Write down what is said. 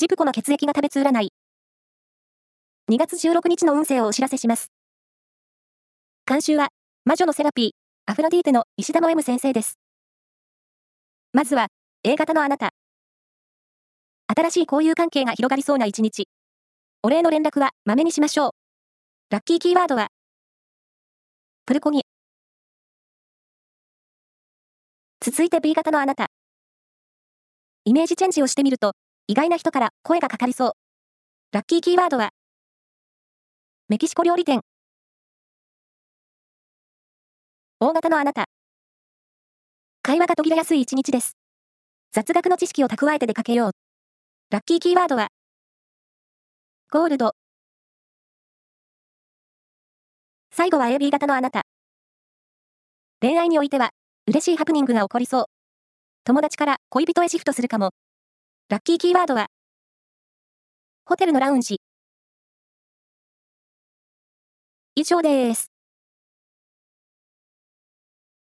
ジプコの血液が食べつ占い。2月16日の運勢をお知らせします。監修は、魔女のセラピー、アフロディーテの石田の M 先生です。まずは、A 型のあなた。新しい交友関係が広がりそうな一日。お礼の連絡は、まめにしましょう。ラッキーキーワードは、プルコギ。続いて B 型のあなた。イメージチェンジをしてみると、意外な人から声がかかりそう。ラッキーキーワードは、メキシコ料理店。大型のあなた。会話が途切れやすい一日です。雑学の知識を蓄えて出かけよう。ラッキーキーワードは、ゴールド。最後は AB 型のあなた。恋愛においては、嬉しいハプニングが起こりそう。友達から恋人へシフトするかも。ラッキーキーワードは、ホテルのラウンジ。以上です。